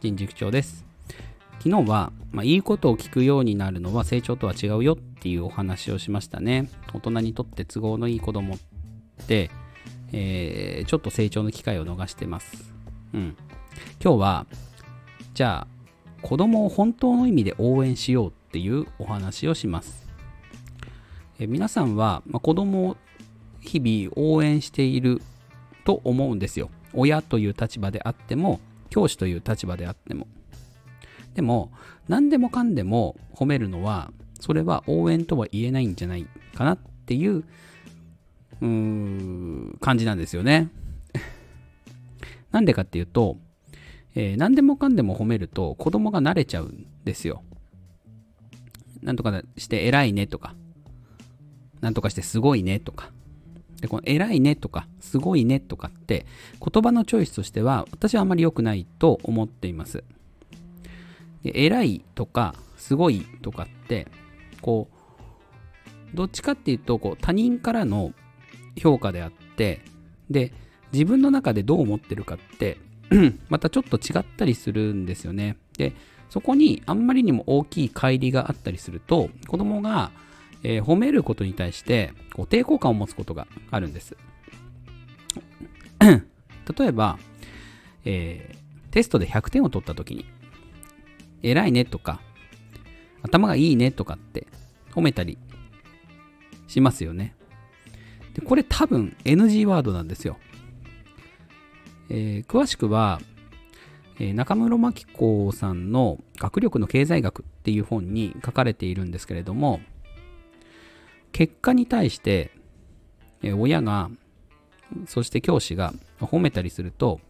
人塾長です。昨日は、まあ、いいことを聞くようになるのは成長とは違うよっていうお話をしましたね。大人にとって都合のいい子供って、えー、ちょっと成長の機会を逃してます。うん。今日はじゃあ子供を本当の意味で応援しようっていうお話をします。え皆さんは、まあ、子供を日々応援していると思うんですよ。親という立場であっても、教師という立場であっても。でも、何でもかんでも褒めるのは、それは応援とは言えないんじゃないかなっていう、うーん、感じなんですよね。なんでかっていうと、えー、何でもかんでも褒めると子供が慣れちゃうんですよ。なんとかして偉いねとか、なんとかしてすごいねとか。で、この偉いねとか、すごいねとかって、言葉のチョイスとしては、私はあまり良くないと思っています。で偉いとか、すごいとかって、こう、どっちかっていうと、こう、他人からの評価であって、で、自分の中でどう思ってるかって、またちょっと違ったりするんですよね。で、そこにあんまりにも大きい乖離があったりすると、子供が、えー、褒めることに対してこう抵抗感を持つことがあるんです。例えば、えー、テストで100点を取った時に、偉いねとか、頭がいいねとかって褒めたりしますよね。でこれ多分 NG ワードなんですよ。えー、詳しくは、え、中室真紀子さんの学力の経済学っていう本に書かれているんですけれども、結果に対して、え親が、そして教師が褒めたりすると、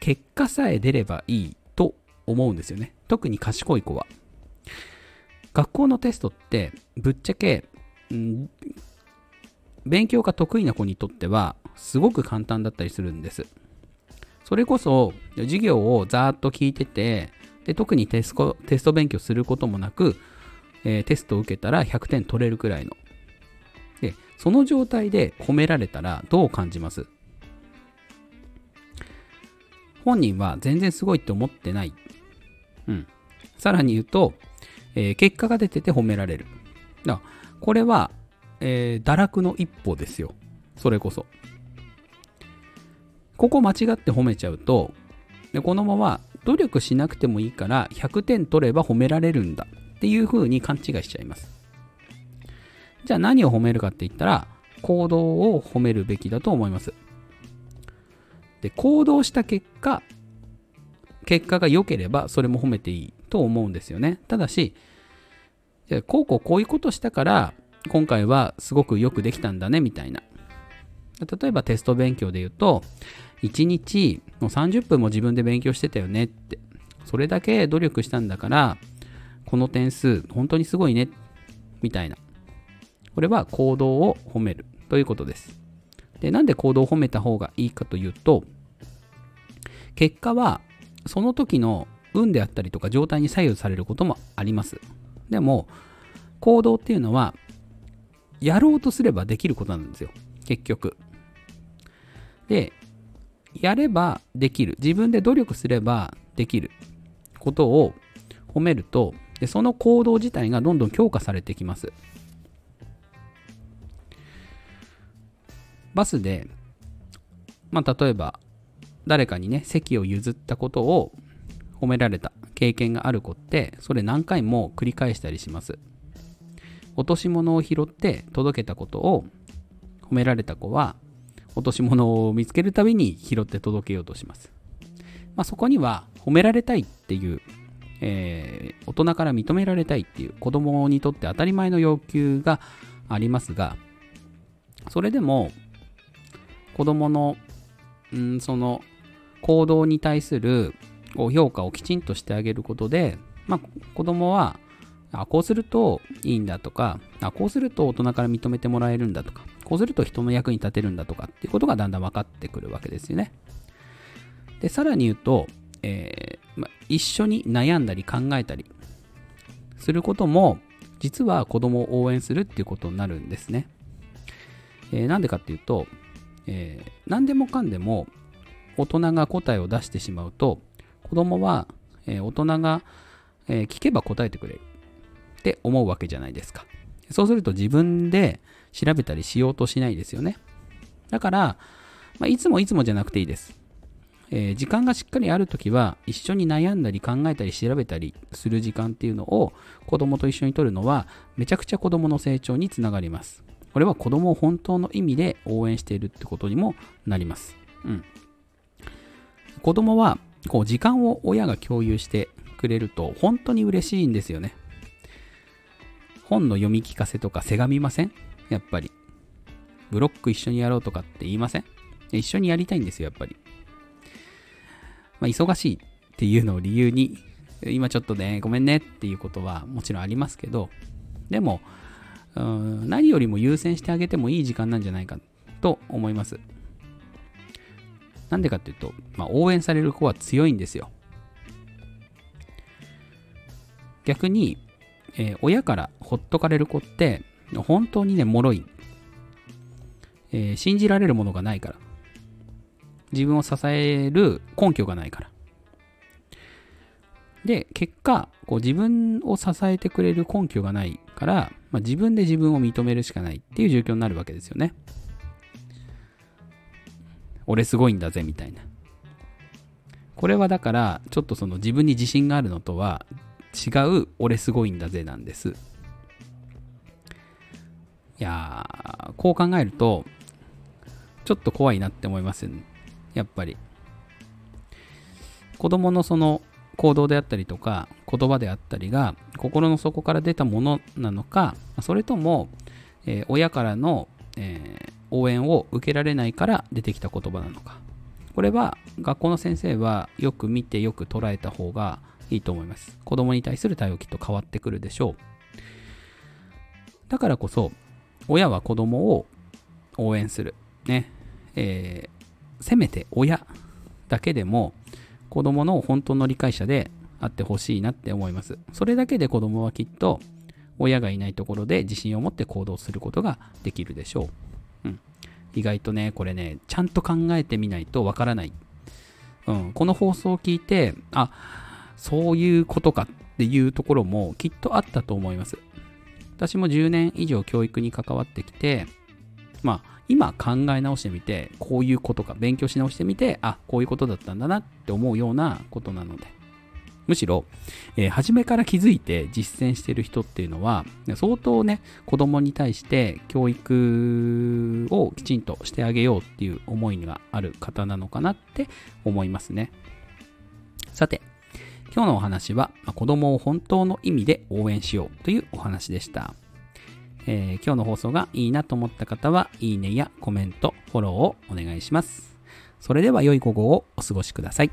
結果さえ出ればいいと思うんですよね。特に賢い子は。学校のテストって、ぶっちゃけ、うん勉強が得意な子にとっては、すごく簡単だったりするんです。それこそ、授業をざーっと聞いてて、で特にテストテスト勉強することもなく、えー、テストを受けたら100点取れるくらいの、その状態で褒められたらどう感じます？本人は全然すごいって思ってない。うん。さらに言うと、えー、結果が出てて褒められる。だこれは、えー、堕落の一歩ですよ。それこそ。ここ間違って褒めちゃうと、でこのまま努力しなくてもいいから100点取れば褒められるんだっていう風に勘違いしちゃいます。じゃあ何を褒めるかって言ったら、行動を褒めるべきだと思います。で、行動した結果、結果が良ければそれも褒めていいと思うんですよね。ただし、じゃこうこうこういうことしたから、今回はすごくよくできたんだね、みたいな。例えばテスト勉強で言うと、1日もう30分も自分で勉強してたよねって。それだけ努力したんだから、この点数本当にすごいね、みたいな。これは行動を褒めるということです。で、なんで行動を褒めた方がいいかというと、結果はその時の運であったりとか状態に左右されることもあります。でも、行動っていうのは、やろうとすればできることなんですよ。結局。で、やればできる。自分で努力すればできることを褒めると、でその行動自体がどんどん強化されてきます。バスで、まあ、例えば、誰かにね、席を譲ったことを褒められた経験がある子って、それ何回も繰り返したりします。落とし物を拾って届けたことを褒められた子は、落とし物を見つけるたびに拾って届けようとします。まあ、そこには褒められたいっていう、えー、大人から認められたいっていう子供にとって当たり前の要求がありますが、それでも子供の、うん、その行動に対するこう評価をきちんとしてあげることで、まあ、子供はあこうするといいんだとかあこうすると大人から認めてもらえるんだとかこうすると人の役に立てるんだとかっていうことがだんだん分かってくるわけですよね。でさらに言うと、えーま、一緒に悩んだり考えたりすることも実は子供を応援するっていうことになるんですね。えー、なんでかっていうとえー、何でもかんでも大人が答えを出してしまうと子供は、えー、大人が、えー、聞けば答えてくれるって思うわけじゃないですか。そうすると自分で調べたりしようとしないですよね。だから、まあ、いつもいつもじゃなくていいです。えー、時間がしっかりあるときは、一緒に悩んだり考えたり調べたりする時間っていうのを子供と一緒に取るのは、めちゃくちゃ子供の成長につながります。これは子供を本当の意味で応援しているってことにもなります。うん。子供は、こう、時間を親が共有してくれると、本当に嬉しいんですよね。本の読み聞かせとかせがみません？やっぱり。ブロック一緒にやろうとかって言いません？一緒にやりたいんですよ、やっぱり。まあ、忙しいっていうのを理由に、今ちょっとね、ごめんねっていうことはもちろんありますけど、でも、うん何よりも優先してあげてもいい時間なんじゃないかと思います。なんでかっていうと、まあ、応援される子は強いんですよ。逆に、えー、親からほっとかれる子って、本当にね、脆い。えー、信じられるものがないから。自分を支える根拠がないから。で、結果、こう自分を支えてくれる根拠がないから、まあ、自分で自分を認めるしかないっていう状況になるわけですよね。俺すごいんだぜみたいな。これはだから、ちょっとその自分に自信があるのとは違う俺すごいんだぜなんです。いやー、こう考えると、ちょっと怖いなって思いますよねやっぱり。子供のその行動であったりとか言葉であったりが心の底から出たものなのかそれとも、えー、親からの、えー、応援を受けられないから出てきた言葉なのか。これは学校の先生はよく見てよく捉えた方がいいと思います。子供に対する対応きっと変わってくるでしょう。だからこそ親は子供を応援する。ね。えー、せめて親だけでも子供の本当の理解者であってほしいなって思います。それだけで子供はきっと親がいないところで自信を持って行動することができるでしょう。うん。意外とね、これね、ちゃんと考えてみないとわからない。うん。この放送を聞いて、あ、そういうことかっていうところもきっとあったと思います。私も10年以上教育に関わってきて、まあ、今考え直してみて、こういうことか、勉強し直してみて、あ、こういうことだったんだなって思うようなことなので、むしろ、えー、初めから気づいて実践してる人っていうのは、相当ね、子供に対して教育をきちんとしてあげようっていう思いがある方なのかなって思いますね。さて、今日のお話は、子供を本当の意味で応援しようというお話でした。えー、今日の放送がいいなと思った方は、いいねやコメント、フォローをお願いします。それでは良い午後をお過ごしください。